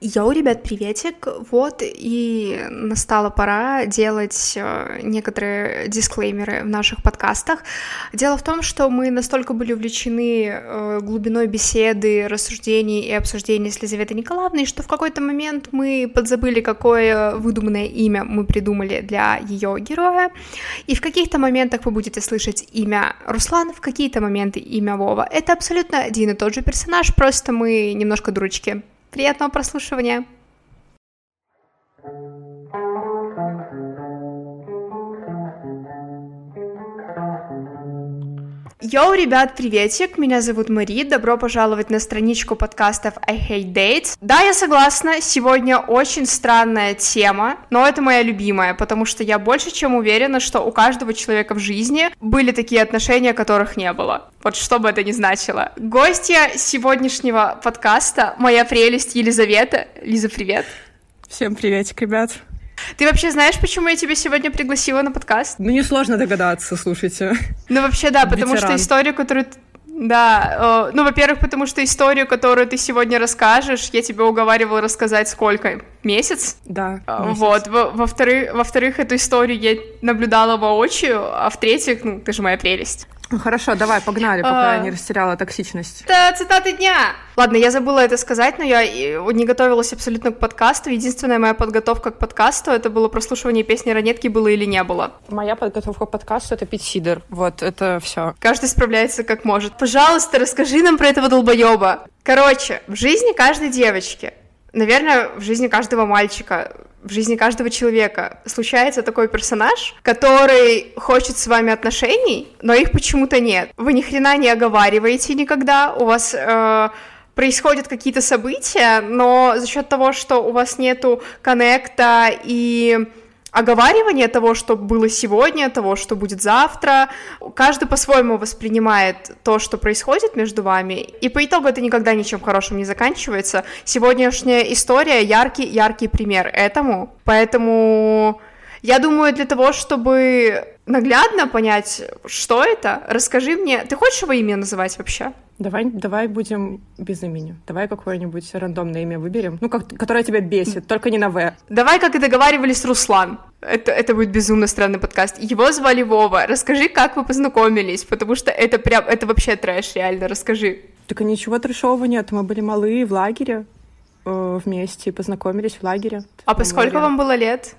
Йоу, ребят, приветик! Вот и настала пора делать э, некоторые дисклеймеры в наших подкастах. Дело в том, что мы настолько были увлечены э, глубиной беседы, рассуждений и обсуждений с Лизаветой Николаевной, что в какой-то момент мы подзабыли, какое выдуманное имя мы придумали для ее героя. И в каких-то моментах вы будете слышать имя Руслан, в какие-то моменты имя Вова. Это абсолютно один и тот же персонаж, просто мы немножко дурочки. Приятного прослушивания! Йоу, ребят, приветик, меня зовут Мари, добро пожаловать на страничку подкастов I Hate Dates. Да, я согласна, сегодня очень странная тема, но это моя любимая, потому что я больше чем уверена, что у каждого человека в жизни были такие отношения, которых не было. Вот что бы это ни значило. Гостья сегодняшнего подкаста — моя прелесть Елизавета. Лиза, привет. Всем приветик, ребят. Ты вообще знаешь, почему я тебя сегодня пригласила на подкаст? Ну, несложно догадаться, слушайте. Ну, вообще, да, потому Ветеран. что историю, которую да, ну, во-первых, потому что историю, которую ты сегодня расскажешь, я тебя уговаривала рассказать сколько? Месяц? Да. А, месяц. Вот. Во-вторых, во-вторых, эту историю я наблюдала воочию, а в-третьих, ну, ты же моя прелесть. Ну хорошо, давай, погнали, пока а... я не растеряла токсичность. Это цитаты дня! Ладно, я забыла это сказать, но я не готовилась абсолютно к подкасту. Единственная моя подготовка к подкасту — это было прослушивание песни «Ранетки» было или не было. Моя подготовка к подкасту — это пить сидр. Вот, это все. Каждый справляется как может. Пожалуйста, расскажи нам про этого долбоеба. Короче, в жизни каждой девочки, наверное, в жизни каждого мальчика в жизни каждого человека случается такой персонаж, который хочет с вами отношений, но их почему-то нет. Вы ни хрена не оговариваете никогда, у вас э, происходят какие-то события, но за счет того, что у вас нету коннекта и оговаривание того, что было сегодня, того, что будет завтра. Каждый по-своему воспринимает то, что происходит между вами, и по итогу это никогда ничем хорошим не заканчивается. Сегодняшняя история яркий, яркий пример этому, поэтому я думаю, для того, чтобы наглядно понять, что это, расскажи мне, ты хочешь его имя называть вообще? Давай, давай будем без имени. Давай какое-нибудь рандомное имя выберем. Ну, как, которое тебя бесит, только не на В. Давай, как и договаривались, Руслан. Это, это будет безумно странный подкаст. Его звали Вова. Расскажи, как вы познакомились, потому что это прям, это вообще трэш, реально, расскажи. Так ничего трэшового нет. Мы были малые в лагере э, вместе, познакомились в лагере. А по сколько вам было лет?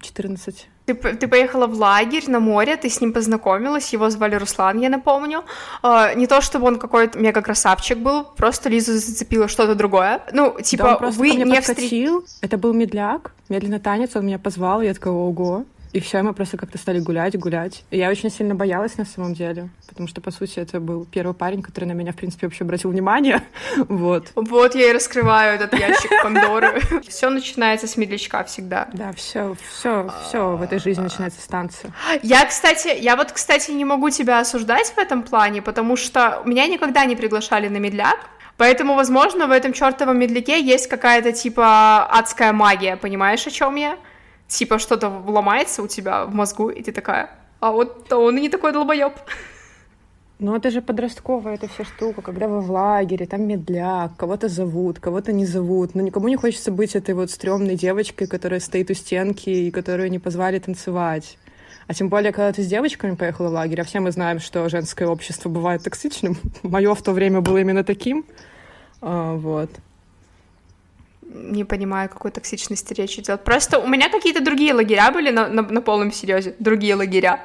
14. Ты, ты поехала в лагерь на море, ты с ним познакомилась, его звали Руслан, я напомню. Uh, не то, чтобы он какой-то мега красавчик был, просто Лизу зацепило что-то другое. Ну, типа, да, вы не встретили. Это был медляк, медленный танец, он меня позвал, я такая, ого. И все, мы просто как-то стали гулять, гулять. И я очень сильно боялась на самом деле, потому что, по сути, это был первый парень, который на меня, в принципе, вообще обратил внимание. вот. Вот я и раскрываю этот ящик Пандоры. Все начинается с медлячка всегда. Да, все, все, все в этой жизни начинается с танца. Я, кстати, я вот, кстати, не могу тебя осуждать в этом плане, потому что меня никогда не приглашали на медляк, Поэтому, возможно, в этом чертовом медляке есть какая-то типа адская магия, понимаешь, о чем я? Типа что-то ломается у тебя в мозгу, и ты такая, а вот он и не такой долбоеб. Ну, это же подростковая эта вся штука, когда вы в лагере, там медляк, кого-то зовут, кого-то не зовут, но никому не хочется быть этой вот стрёмной девочкой, которая стоит у стенки и которую не позвали танцевать. А тем более, когда ты с девочками поехала в лагерь, а все мы знаем, что женское общество бывает токсичным. Мое в то время было именно таким. А, вот не понимаю, какой токсичности речь идет. Просто у меня какие-то другие лагеря были на, на, на полном серьезе. Другие лагеря.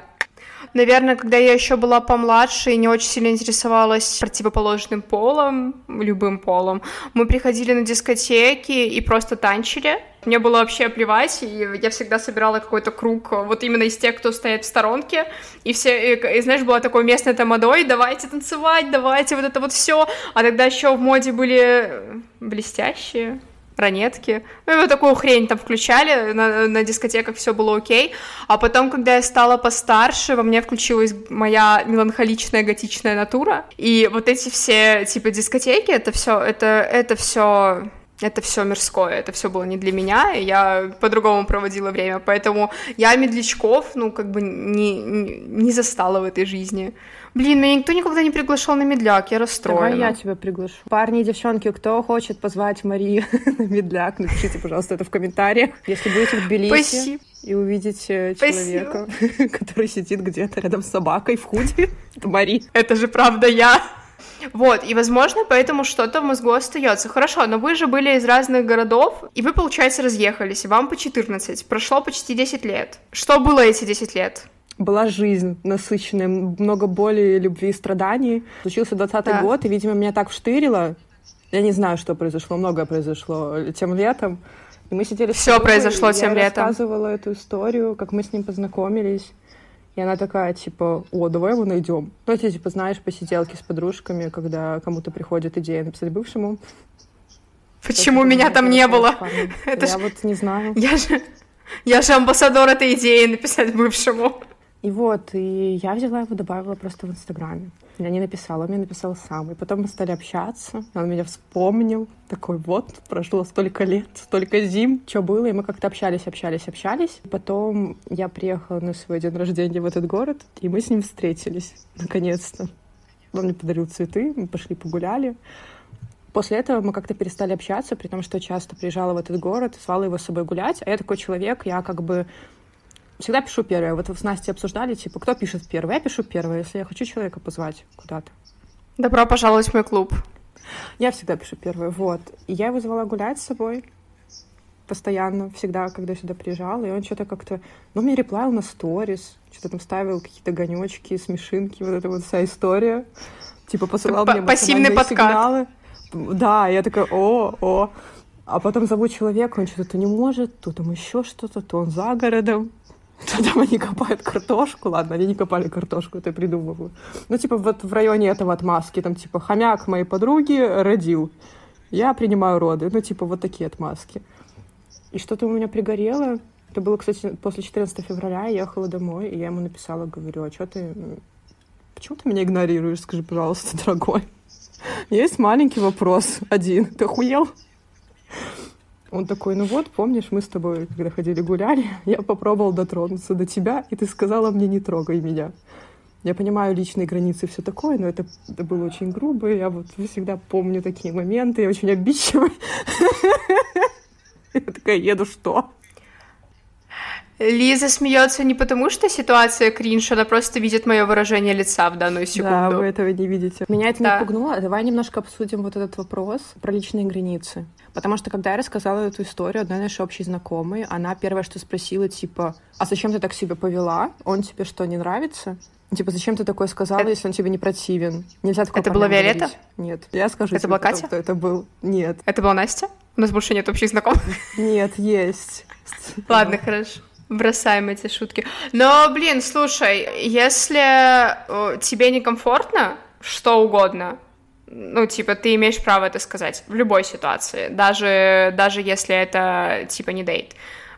Наверное, когда я еще была помладше и не очень сильно интересовалась противоположным полом, любым полом, мы приходили на дискотеки и просто танчили. Мне было вообще плевать, и я всегда собирала какой-то круг вот именно из тех, кто стоит в сторонке, и все, и, и знаешь, было такое местное тамадой, давайте танцевать, давайте вот это вот все, а тогда еще в моде были блестящие, ранетки. Ну, вот такую хрень там включали, на, на дискотеках все было окей. А потом, когда я стала постарше, во мне включилась моя меланхоличная готичная натура. И вот эти все, типа, дискотеки, это все, это, это все это все мирское, это все было не для меня, и я по-другому проводила время, поэтому я медлячков, ну, как бы не, не застала в этой жизни. Блин, меня никто никогда не приглашал на медляк, я расстроена. Давай я тебя приглашу. Парни и девчонки, кто хочет позвать Марию на медляк, напишите, пожалуйста, это в комментариях. Если будете в Тбилиси Спасибо. и увидите человека, который сидит где-то рядом с собакой в худи, это Мари. Это же правда я. Вот, и, возможно, поэтому что-то в мозгу остается. Хорошо, но вы же были из разных городов, и вы, получается, разъехались, и вам по 14. Прошло почти 10 лет. Что было эти 10 лет? Была жизнь насыщенная, много боли, любви и страданий. Случился 20 да. год, и, видимо, меня так вштырило. Я не знаю, что произошло, многое произошло тем летом. И мы сидели... Все произошло и тем я летом. рассказывала эту историю, как мы с ним познакомились. И она такая, типа, о, давай его найдем. Ну, ты, типа, знаешь, посиделки с подружками, когда кому-то приходит идея написать бывшему. Почему меня там не было? Это я ж... вот не знаю. Я же, я же амбассадор этой идеи написать бывшему. И вот, и я взяла его, добавила просто в Инстаграме. Я не написала, он мне написал сам. И потом мы стали общаться, он меня вспомнил. Такой, вот, прошло столько лет, столько зим, что было. И мы как-то общались, общались, общались. Потом я приехала на свой день рождения в этот город, и мы с ним встретились, наконец-то. Он мне подарил цветы, мы пошли погуляли. После этого мы как-то перестали общаться, при том, что часто приезжала в этот город, звала его с собой гулять. А я такой человек, я как бы всегда пишу первое. Вот вы с Настей обсуждали, типа, кто пишет первое? Я пишу первое, если я хочу человека позвать куда-то. Добро пожаловать в мой клуб. Я всегда пишу первое, вот. И я его звала гулять с собой постоянно, всегда, когда сюда приезжала, и он что-то как-то... Ну, мне реплавил на сторис, что-то там ставил какие-то гонечки, смешинки, вот эта вот вся история. Типа посылал мне пассивный подкат. сигналы. Да, я такая, о, о. А потом зовут человека, он что-то не может, то там еще что-то, то он за городом. Там они копают картошку. Ладно, они не копали картошку, это я придумываю. Ну, типа, вот в районе этого отмазки, там, типа, хомяк моей подруги родил. Я принимаю роды. Ну, типа, вот такие отмазки. И что-то у меня пригорело. Это было, кстати, после 14 февраля. Я ехала домой, и я ему написала, говорю, а что ты... Почему ты меня игнорируешь? Скажи, пожалуйста, дорогой. Есть маленький вопрос один. Ты охуел? Он такой, ну вот, помнишь, мы с тобой, когда ходили гуляли, я попробовал дотронуться до тебя, и ты сказала мне, не трогай меня. Я понимаю личные границы и все такое, но это, это было очень грубо. Я вот всегда помню такие моменты, я очень обидчивая. Я такая, еду, что? Лиза смеется не потому, что ситуация кринж, она просто видит мое выражение лица в данную секунду. Да, вы этого не видите. Меня это да. не пугнуло. Давай немножко обсудим вот этот вопрос про личные границы. Потому что, когда я рассказала эту историю одной нашей общей знакомой, она первое, что спросила, типа, а зачем ты так себя повела? Он тебе что, не нравится? Типа, зачем ты такое сказала, это... если он тебе не противен? Нельзя такое Это была Виолетта? Говорить. Нет. Я скажу Это была Катя? кто это был. Нет. Это была Настя? У нас больше нет общих знакомых. Нет, есть. Ладно, хорошо. Бросаем эти шутки. Но, блин, слушай, если э, тебе некомфортно, что угодно, ну, типа, ты имеешь право это сказать в любой ситуации, даже, даже если это, типа, не дейт.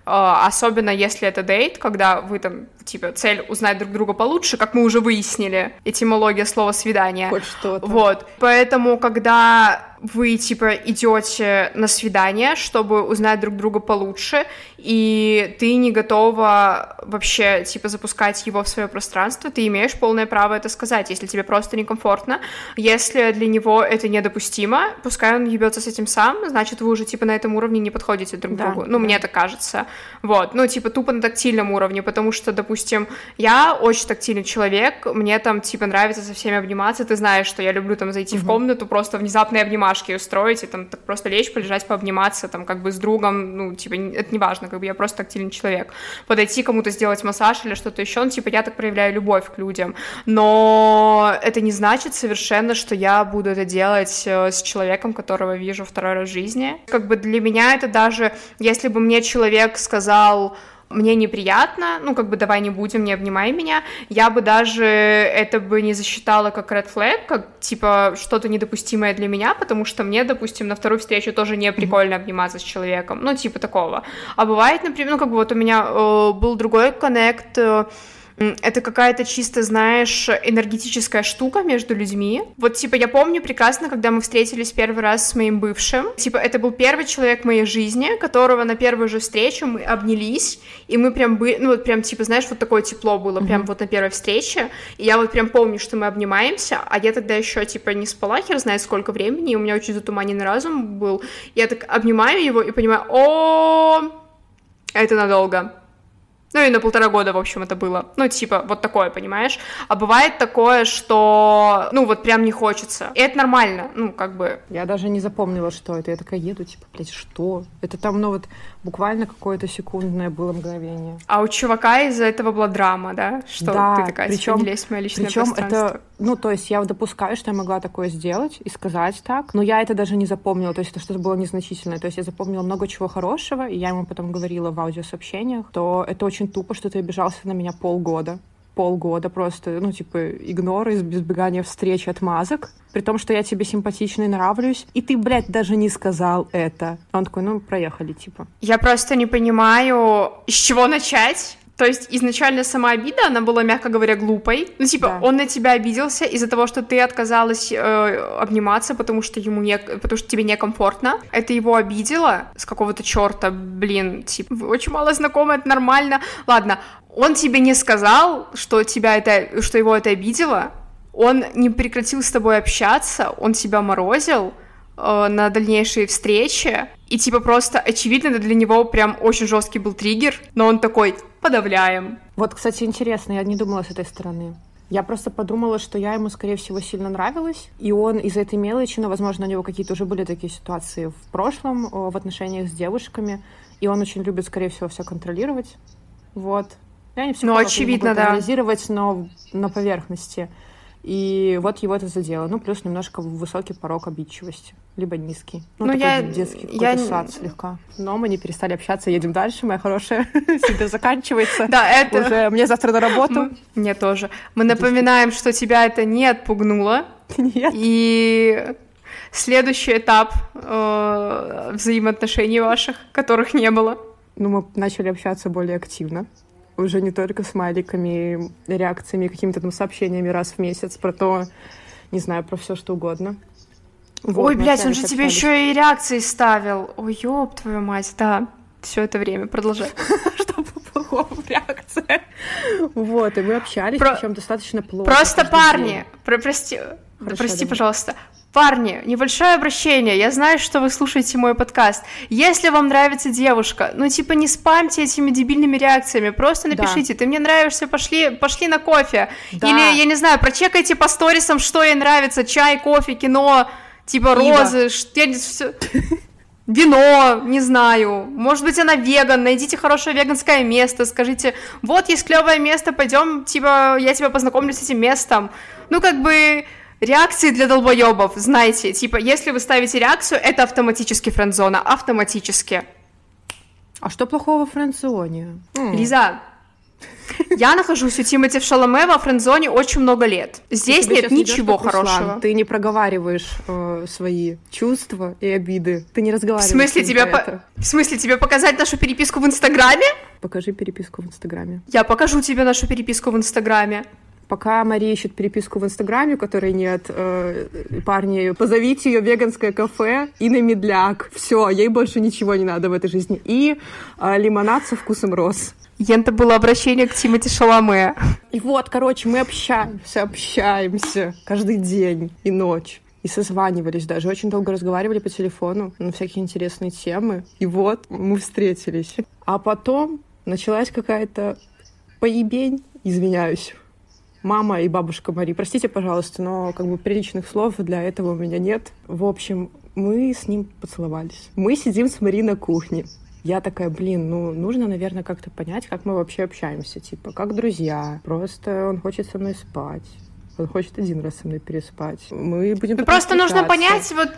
Uh, особенно если это дейт, когда вы там, типа, цель узнать друг друга получше, как мы уже выяснили, этимология слова свидание. Хоть что-то. Вот. Поэтому, когда вы, типа, идете на свидание, чтобы узнать друг друга получше, и ты не готова вообще, типа, запускать его в свое пространство, ты имеешь полное право это сказать, если тебе просто некомфортно. Если для него это недопустимо, пускай он ебется с этим сам, значит, вы уже, типа, на этом уровне не подходите друг да, другу. Ну, да. мне так кажется. Вот. Ну, типа, тупо на тактильном уровне, потому что, допустим, я очень тактильный человек, мне там, типа, нравится со всеми обниматься, ты знаешь, что я люблю там зайти угу. в комнату, просто внезапно обнимать домашки устроить и там так просто лечь, полежать, пообниматься, там как бы с другом, ну, типа, это не важно, как бы я просто тактильный человек. Подойти кому-то сделать массаж или что-то еще, ну, типа, я так проявляю любовь к людям. Но это не значит совершенно, что я буду это делать э, с человеком, которого вижу второй раз в жизни. Как бы для меня это даже, если бы мне человек сказал, мне неприятно, ну, как бы давай не будем, не обнимай меня, я бы даже это бы не засчитала как red flag, как, типа, что-то недопустимое для меня, потому что мне, допустим, на вторую встречу тоже не прикольно обниматься с человеком, ну, типа такого. А бывает, например, ну, как бы вот у меня э, был другой коннект, э, Это какая-то чисто, знаешь, энергетическая штука между людьми. Вот, типа, я помню прекрасно, когда мы встретились первый раз с моим бывшим. Типа, это был первый человек в моей жизни, которого на первую же встречу мы обнялись, и мы прям были, ну, вот прям, типа, знаешь, вот такое тепло было mm-hmm. прям вот на первой встрече. И я вот прям помню, что мы обнимаемся, а я тогда еще, типа, не спала, хер знает сколько времени, и у меня очень затуманенный разум был. Я так обнимаю его и понимаю, о, это надолго. Ну и на полтора года, в общем, это было. Ну, типа, вот такое, понимаешь? А бывает такое, что, ну, вот прям не хочется. И это нормально, ну, как бы. Я даже не запомнила, что это. Я такая еду, типа, блядь, что? Это там, ну, вот буквально какое-то секундное было мгновение. А у чувака из-за этого была драма, да? Что да, ты такая, причем, типа, не лезь в мое личное причем это, ну, то есть я допускаю, что я могла такое сделать и сказать так, но я это даже не запомнила, то есть это что-то было незначительное. То есть я запомнила много чего хорошего, и я ему потом говорила в аудиосообщениях, то это очень тупо, что ты обижался на меня полгода полгода просто, ну, типа, игнор, избегание встреч, отмазок, при том, что я тебе симпатичный нравлюсь, и ты, блядь, даже не сказал это. Он такой, ну, проехали, типа. Я просто не понимаю, с чего начать. То есть изначально сама обида, она была, мягко говоря, глупой. Ну, типа, Да. он на тебя обиделся из-за того, что ты отказалась э, обниматься, потому что ему не, потому что тебе некомфортно. Это его обидело с какого-то черта, блин, типа, вы очень мало знакомы, это нормально. Ладно, он тебе не сказал, что тебя это, что его это обидело. Он не прекратил с тобой общаться, он тебя морозил э, на дальнейшие встречи. И типа просто очевидно для него прям очень жесткий был триггер, но он такой подавляем. Вот, кстати, интересно, я не думала с этой стороны. Я просто подумала, что я ему, скорее всего, сильно нравилась, и он из этой мелочи, ну, возможно, у него какие-то уже были такие ситуации в прошлом о, в отношениях с девушками, и он очень любит, скорее всего, все контролировать. Вот. Я не психолог, я не могу очевидно, да. но на поверхности. И вот его это задело. Ну, плюс немножко высокий порог обидчивости. Либо низкий. Ну, Ну, такой я- детский я сад слегка. Но мы не перестали общаться, едем дальше, моя хорошая. Всегда заканчивается. Да, это... Уже мне завтра на работу. Мне тоже. Мы напоминаем, что тебя это не отпугнуло. Нет. И следующий этап э, взаимоотношений ваших, которых не было. Ну, мы начали общаться более активно. Уже не только смайликами, реакциями, какими-то там сообщениями раз в месяц про то, не знаю, про все что угодно. Вот, Ой, блядь, он же тебе еще и реакции ставил. Ой, ёб твою мать, да. Все это время, продолжай. Что плохого реакция. Вот, и мы общались, причем достаточно плотно. Просто парни, прости, прости, пожалуйста. Парни, небольшое обращение. Я знаю, что вы слушаете мой подкаст. Если вам нравится девушка, ну типа не спамьте этими дебильными реакциями, просто Да. напишите, ты мне нравишься, пошли, пошли на кофе. Да. Или, я не знаю, прочекайте по сторисам, что ей нравится, чай, кофе, кино, типа Пиво. розы, я не- Вино, не знаю. Может быть, она веган. Найдите хорошее веганское место. Скажите, вот есть клевое место, пойдем, типа, я тебя познакомлю с этим местом. Ну, как бы, реакции для долбоебов, знаете. Типа, если вы ставите реакцию, это автоматически френдзона. Автоматически. А что плохого в френдзоне? Лиза, я нахожусь у Тимати в Шаломе во френдзоне очень много лет. Здесь нет ничего Руслан, хорошего. Ты не проговариваешь э, свои чувства и обиды. Ты не В разговариваешь. смысле, с ним тебе про по- это. в смысле, тебе показать нашу переписку в Инстаграме? Покажи переписку в Инстаграме. Я покажу тебе нашу переписку в Инстаграме. Пока Мария ищет переписку в Инстаграме, которой нет, э, парни, позовите ее веганское кафе и на медляк. Все, ей больше ничего не надо в этой жизни. И э, лимонад со вкусом роз. Это было обращение к Тимати Шаломе. И вот, короче, мы общаемся, общаемся каждый день и ночь. И созванивались даже, очень долго разговаривали по телефону на всякие интересные темы. И вот мы встретились. А потом началась какая-то поебень, извиняюсь. Мама и бабушка Мари, простите, пожалуйста, но как бы приличных слов для этого у меня нет. В общем, мы с ним поцеловались. Мы сидим с Мари на кухне. Я такая, блин, ну, нужно, наверное, как-то понять, как мы вообще общаемся. Типа, как друзья. Просто он хочет со мной спать. Он хочет один раз со мной переспать. Мы будем Ну, просто нужно понять, вот,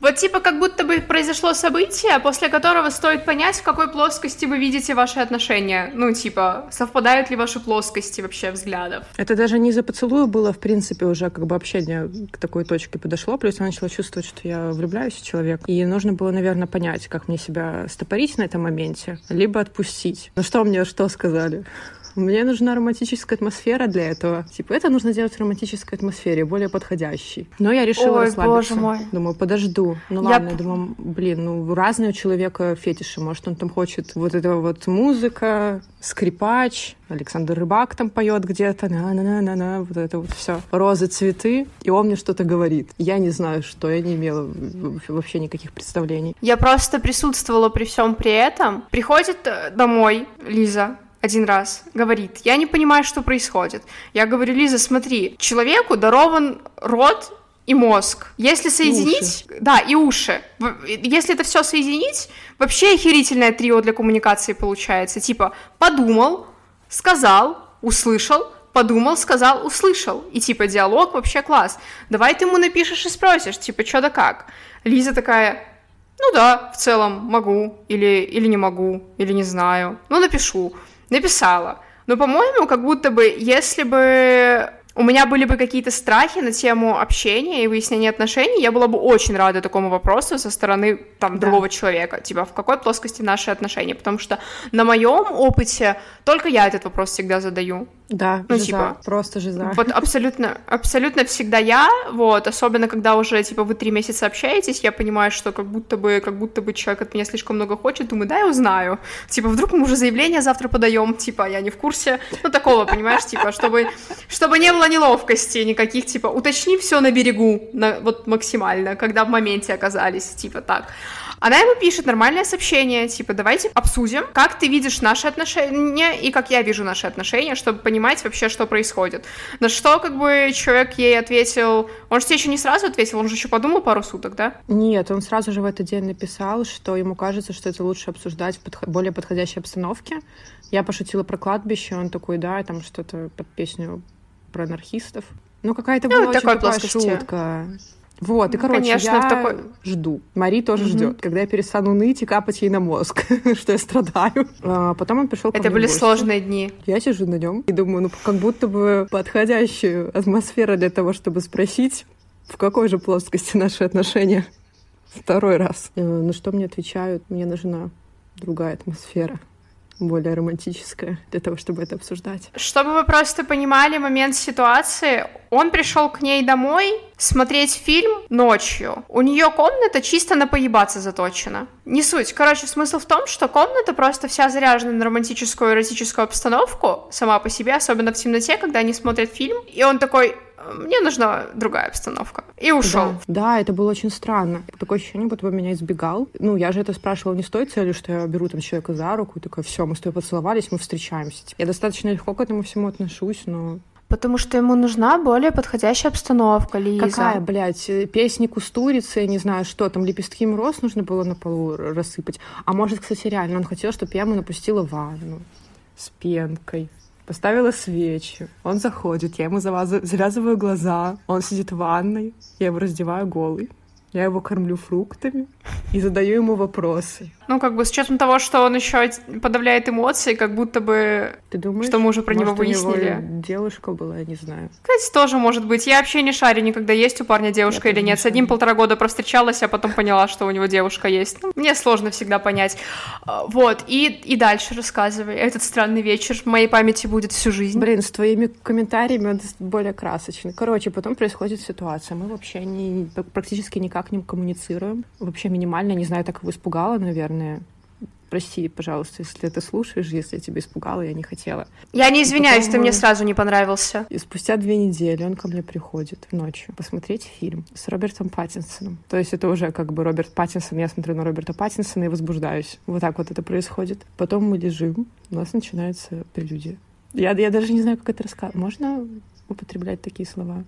вот типа как будто бы произошло событие, после которого стоит понять, в какой плоскости вы видите ваши отношения. Ну, типа, совпадают ли ваши плоскости вообще взглядов. Это даже не за поцелую было, в принципе, уже как бы общение к такой точке подошло. Плюс я начала чувствовать, что я влюбляюсь в человека. И нужно было, наверное, понять, как мне себя стопорить на этом моменте, либо отпустить. Ну что мне что сказали? Мне нужна романтическая атмосфера для этого. Типа, это нужно делать в романтической атмосфере, более подходящей. Но я решила Ой, расслабиться. боже мой. Думаю, подожду. Ну Я ладно, думаю, блин, ну разные у человека фетиши. Может, он там хочет вот этого вот музыка, скрипач, Александр Рыбак там поет где-то, на-на-на-на-на, вот это вот все. Розы, цветы, и он мне что-то говорит. Я не знаю, что, я не имела вообще никаких представлений. Я просто присутствовала при всем при этом. Приходит э, домой Лиза один раз, говорит, я не понимаю, что происходит. Я говорю, Лиза, смотри, человеку дарован рот и мозг. Если соединить... Да, и уши. Если это все соединить, вообще охерительное трио для коммуникации получается. Типа, подумал, сказал, услышал, подумал, сказал, услышал. И типа диалог вообще класс. Давай ты ему напишешь и спросишь, типа, что да как. Лиза такая, ну да, в целом могу, или, или не могу, или не знаю. Ну, напишу. Написала. Но, по-моему, как будто бы, если бы у меня были бы какие-то страхи на тему общения и выяснения отношений, я была бы очень рада такому вопросу со стороны там Да. другого человека, типа в какой плоскости наши отношения, потому что на моем опыте только я этот вопрос всегда задаю. Да, Ну, жиза, типа, просто жиза. Вот абсолютно, абсолютно всегда я, вот, особенно когда уже, типа, вы три месяца общаетесь, я понимаю, что как будто бы, как будто бы человек от меня слишком много хочет, думаю, да, я узнаю. Типа, вдруг мы уже заявление завтра подаем, типа, я не в курсе, ну, такого, понимаешь, типа, чтобы, чтобы не было неловкости никаких, типа, уточни все на берегу, на, вот максимально, когда в моменте оказались, типа, так. Она ему пишет нормальное сообщение, типа, давайте обсудим, как ты видишь наши отношения и как я вижу наши отношения, чтобы понимать вообще, что происходит. На что, как бы, человек ей ответил, он же тебе еще не сразу ответил, он же еще подумал пару суток, да? Нет, он сразу же в этот день написал, что ему кажется, что это лучше обсуждать в подхо- более подходящей обстановке. Я пошутила про кладбище, он такой, да, там что-то под песню про анархистов. Ну, какая-то Ну, была очень такая плоскости. шутка. Вот, и, Ну, короче, конечно, я в такой- жду. Мари тоже Мгм. ждет, когда я перестану ныть и капать ей на мозг, что я страдаю. А, потом он пришел ко Это были гости. сложные дни. Я сижу на нем и думаю, ну, как будто бы подходящая атмосфера для того, чтобы спросить, в какой же плоскости наши отношения. Второй раз. На что мне отвечают, мне нужна другая атмосфера, более романтическая, для того, чтобы это обсуждать. Чтобы вы просто понимали момент ситуации, он пришел к ней домой смотреть фильм ночью. У нее комната чисто на поебаться заточена. Не суть. Короче, смысл в том, что комната просто вся заряжена на романтическую эротическую обстановку сама по себе, особенно в темноте, когда они смотрят фильм. И он такой, мне нужна другая обстановка. И ушел. Да, да, это было очень странно. Такое ощущение, будто бы меня избегал. Ну, я же это спрашивала не с той целью, что я беру там человека за руку и такая, все, мы с тобой поцеловались, мы встречаемся. Я достаточно легко к этому всему отношусь, но Потому что ему нужна более подходящая обстановка, Лиза. Какая, блядь, э, песни кустурицы, я не знаю, что там, лепестки им роз нужно было на полу рассыпать. А может, кстати, реально, он хотел, чтобы я ему напустила ванну с пенкой. Поставила свечи. Он заходит, я ему завязываю глаза. Он сидит в ванной, я его раздеваю голый. Я его кормлю фруктами и задаю ему вопросы. Ну, как бы с учетом того, что он еще подавляет эмоции, как будто бы Ты думаешь, Что мы уже про него может, у выяснили? девушка была, я не знаю. Кстати, тоже может быть. Я вообще не шарю никогда, есть у парня девушка Я или нет. не С одним полтора года провстречалась, а потом поняла, что у него девушка есть. Ну, мне сложно всегда понять. А, Вот, и, и дальше рассказывай. Этот странный вечер в моей памяти будет всю жизнь. Блин, с твоими комментариями он более красочный. Короче, потом происходит ситуация. Мы вообще не, практически никак не коммуницируем. Вообще минимально. Не знаю, так его испугала, наверное. Прости, пожалуйста, если ты слушаешь, если я тебя испугала, я не хотела. Я не извиняюсь, потом ты мне мы- сразу не понравился. И спустя две недели он ко мне приходит ночью посмотреть фильм с Робертом Паттинсоном. То есть это уже как бы Роберт Паттинсон, я смотрю на Роберта Паттинсона и возбуждаюсь. Вот так вот это происходит. Потом мы лежим, у нас начинается прелюдия. Я, я даже не знаю, как это рассказать. Можно употреблять такие слова?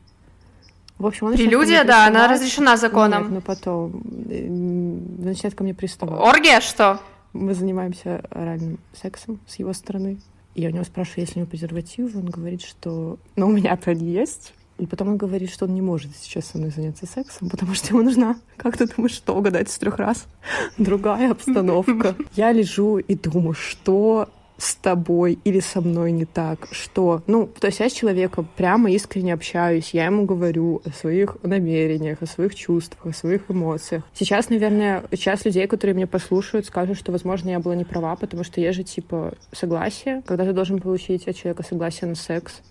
В общем, он Прелюдия, да, она разрешена законом. Нет, но потом э, начинает ко мне приставать. Оргия, что? Мы занимаемся оральным сексом с его стороны. Я у него спрашиваю, есть ли у него презервативы. Он говорит, что... Ну, у меня-то они есть. И потом он говорит, что он не может сейчас со мной заняться сексом, потому что ему нужна, как ты думаешь, что угадать с трех раз? Другая обстановка. Я лежу и думаю, что с тобой или со мной не так? Что? Ну, то есть я с человеком прямо искренне общаюсь, я ему говорю о своих намерениях, о своих чувствах, о своих эмоциях. Сейчас, наверное, часть людей, которые меня послушают, скажут, что, возможно, я была не права, потому что есть же, типа, согласие, когда ты должен получить от человека согласие на секс.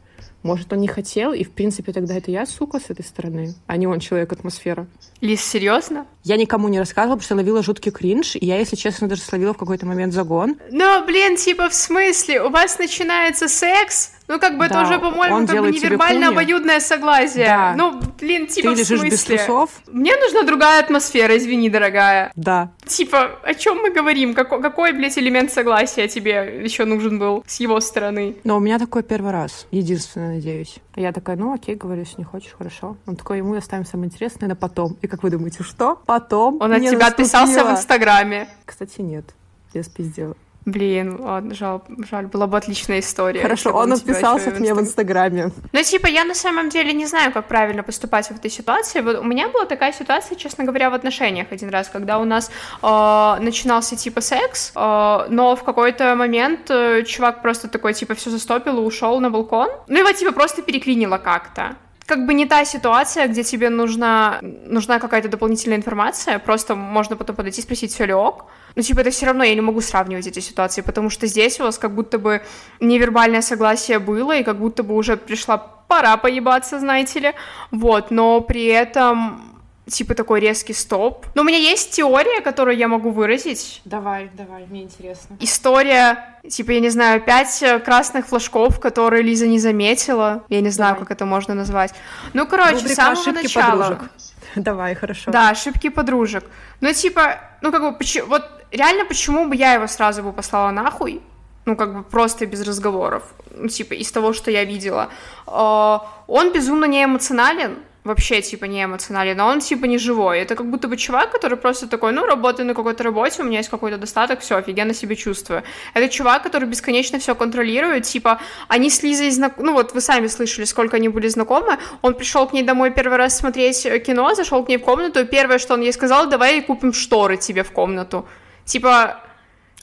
Может, он не хотел, и, в принципе, тогда это я, сука, с этой стороны, а не он человек-атмосфера. Лиз, серьезно? Я никому не рассказывала, потому что ловила жуткий кринж, и я, если честно, даже словила в какой-то момент загон. Но, блин, типа, в смысле? У вас начинается секс, ну, как бы да, это уже, по-моему, как бы невербально обоюдное согласие. Да. Ну, блин, типа, Ты в смысле? без трусов? Мне нужна другая атмосфера, извини, дорогая. Да. Типа, о чем мы говорим? Какой, какой, блядь, элемент согласия тебе еще нужен был с его стороны? Но у меня такой первый раз. Единственное, надеюсь. Я такая, ну, окей, говорю, если не хочешь, хорошо. Он такой, ему оставим самое интересное на потом. И как вы думаете, что? Потом Он от тебя наступило. отписался в Инстаграме. Кстати, нет. Я спиздила. Блин, ладно, жаль, жаль, была бы отличная история. Хорошо, он отписался к мне в Инстаграме. Ну, типа, я на самом деле не знаю, как правильно поступать в этой ситуации. Вот у меня была такая ситуация, честно говоря, в отношениях один раз, когда у нас э, начинался, типа, секс, э, но в какой-то момент э, чувак просто такой, типа, все застопил и ушел на балкон. Ну, его, типа, просто переклинило как-то как бы не та ситуация, где тебе нужна, нужна какая-то дополнительная информация, просто можно потом подойти и спросить, все ли ок. Ну, типа, это все равно я не могу сравнивать эти ситуации, потому что здесь у вас как будто бы невербальное согласие было, и как будто бы уже пришла пора поебаться, знаете ли. Вот, но при этом типа такой резкий стоп. Но у меня есть теория, которую я могу выразить. Давай, давай, мне интересно. История, типа, я не знаю, пять красных флажков, которые Лиза не заметила. Я не знаю, давай. как это можно назвать. Ну, короче, Рубрика с самого начала. Подружек. Давай, хорошо. Да, ошибки подружек. Ну, типа, ну, как бы, вот реально, почему бы я его сразу бы послала нахуй? Ну, как бы просто без разговоров. Ну, типа, из того, что я видела. А, он безумно неэмоционален, вообще, типа, не эмоционален, но он, типа, не живой. Это как будто бы чувак, который просто такой, ну, работаю на какой-то работе, у меня есть какой-то достаток, все, офигенно себя чувствую. Это чувак, который бесконечно все контролирует, типа, они с Лизой знакомы, ну, вот вы сами слышали, сколько они были знакомы, он пришел к ней домой первый раз смотреть кино, зашел к ней в комнату, первое, что он ей сказал, давай купим шторы тебе в комнату. Типа,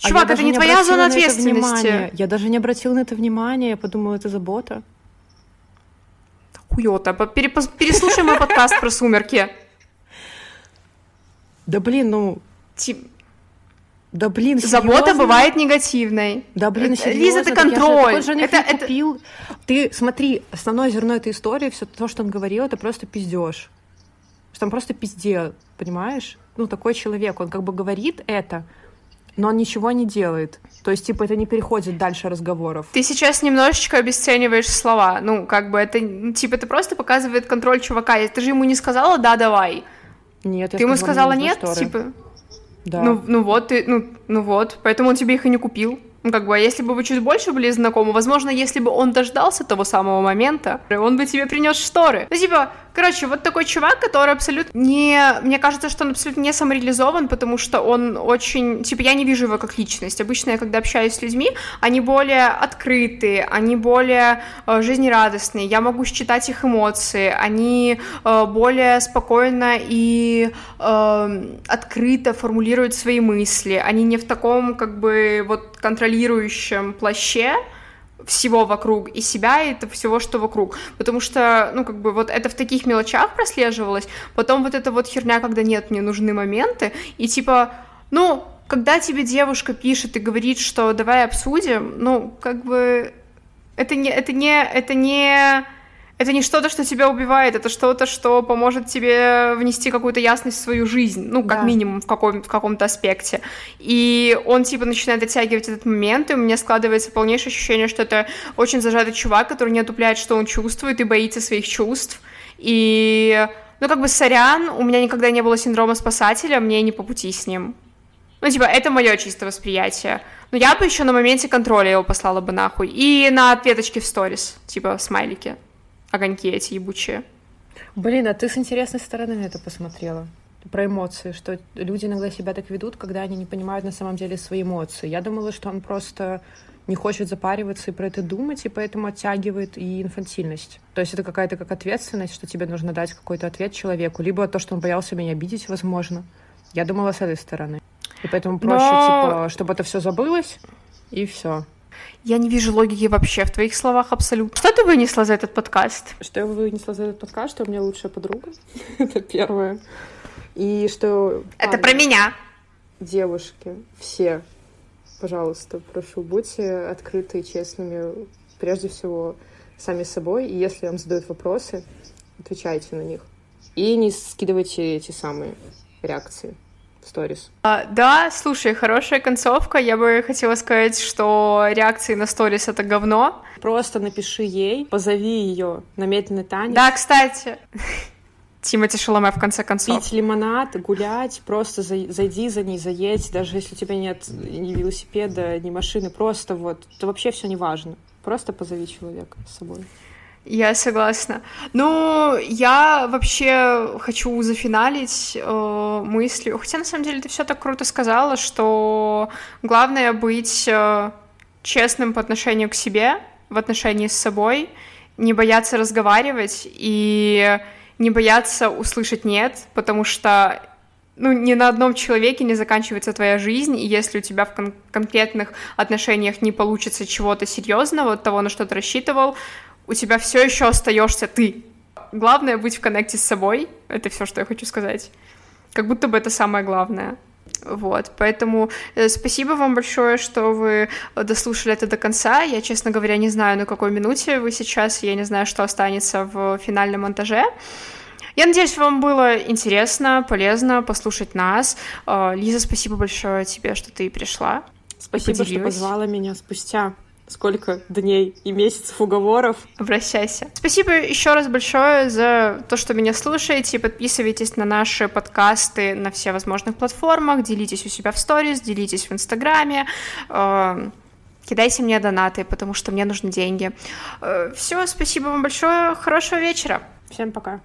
а Чувак, а это не, не твоя зона ответственности. Я даже не обратила на это внимание, я подумала, это забота Перепос... Переслушай мой подкаст про сумерки. Да блин, ну... Тип... Да блин, серьезно? Забота бывает негативной. Да блин, серьезно? Лиза, это контроль. Я же это, это... купил. Ты смотри, основное зерно этой истории, все то, что он говорил, это просто пиздеж. Что он просто пиздел, понимаешь? Ну, такой человек, он как бы говорит это, но он ничего не делает. То есть, типа, это не переходит дальше разговоров. Ты сейчас немножечко обесцениваешь слова. Ну, как бы это, типа, это просто показывает контроль чувака. Ты же ему не сказала «да, давай». Нет, я Ты ему сказала «нет», шторы. типа... Да. Ну, ну вот, ты, ну, ну вот, поэтому он тебе их и не купил. Ну, как бы, а если бы вы чуть больше были знакомы, возможно, если бы он дождался того самого момента, он бы тебе принес шторы. Ну, типа, Короче, вот такой чувак, который абсолютно не... Мне кажется, что он абсолютно не самореализован, потому что он очень... Типа, я не вижу его как личность. Обычно я, когда общаюсь с людьми, они более открытые, они более э, жизнерадостные, я могу считать их эмоции, они э, более спокойно и э, открыто формулируют свои мысли, они не в таком, как бы, вот контролирующем плаще, всего вокруг и себя, и это всего, что вокруг. Потому что, ну, как бы вот это в таких мелочах прослеживалось, потом вот эта вот херня, когда нет, мне нужны моменты, и типа, ну, когда тебе девушка пишет и говорит, что давай обсудим, ну, как бы это не, это не, это не это не что-то, что тебя убивает, это что-то, что поможет тебе внести какую-то ясность в свою жизнь, ну, как да. минимум в, каком, в каком-то аспекте. И он, типа, начинает оттягивать этот момент, и у меня складывается полнейшее ощущение, что это очень зажатый чувак, который не отупляет, что он чувствует, и боится своих чувств. И, ну, как бы, сорян, у меня никогда не было синдрома спасателя, мне не по пути с ним. Ну, типа, это мое чистое восприятие. Но я бы еще на моменте контроля его послала бы нахуй. И на ответочке в сторис, типа, смайлики огоньки эти ебучие. Блин, а ты с интересной стороны на это посмотрела? Про эмоции, что люди иногда себя так ведут, когда они не понимают на самом деле свои эмоции. Я думала, что он просто не хочет запариваться и про это думать, и поэтому оттягивает и инфантильность. То есть это какая-то как ответственность, что тебе нужно дать какой-то ответ человеку, либо то, что он боялся меня обидеть, возможно. Я думала с этой стороны. И поэтому проще, Но... типа, чтобы это все забылось, и все. Я не вижу логики вообще в твоих словах абсолютно. Что ты вынесла за этот подкаст? Что я вынесла за этот подкаст, что у меня лучшая подруга. Это первое. И что... Это про меня. Девушки, все, пожалуйста, прошу, будьте открыты и честными, прежде всего, сами собой. И если вам задают вопросы, отвечайте на них. И не скидывайте эти самые реакции сторис. А, да, слушай, хорошая концовка. Я бы хотела сказать, что реакции на сторис — это говно. Просто напиши ей, позови ее на медленный танец. Да, кстати. Тимати Шаломе, в конце концов. Пить лимонад, гулять, просто зайди за ней, заедь, даже если у тебя нет ни велосипеда, ни машины, просто вот, то вообще все не важно. Просто позови человека с собой. Я согласна. Ну, я вообще хочу зафиналить э, мыслью, хотя на самом деле ты все так круто сказала, что главное быть э, честным по отношению к себе, в отношении с собой, не бояться разговаривать и не бояться услышать нет, потому что ну, ни на одном человеке не заканчивается твоя жизнь, и если у тебя в кон- конкретных отношениях не получится чего-то серьезного, того, на что ты рассчитывал, у тебя все еще остаешься ты. Главное быть в коннекте с собой. Это все, что я хочу сказать. Как будто бы это самое главное. Вот, поэтому э, спасибо вам большое, что вы дослушали это до конца. Я, честно говоря, не знаю, на какой минуте вы сейчас, я не знаю, что останется в финальном монтаже. Я надеюсь, вам было интересно, полезно послушать нас. Э, Лиза, спасибо большое тебе, что ты пришла. Спасибо, что позвала меня спустя сколько дней и месяцев уговоров. Обращайся. Спасибо еще раз большое за то, что меня слушаете. Подписывайтесь на наши подкасты на все возможных платформах, делитесь у себя в сторис, делитесь в Инстаграме. Э, кидайте мне донаты, потому что мне нужны деньги. Э, все, спасибо вам большое, хорошего вечера. Всем пока.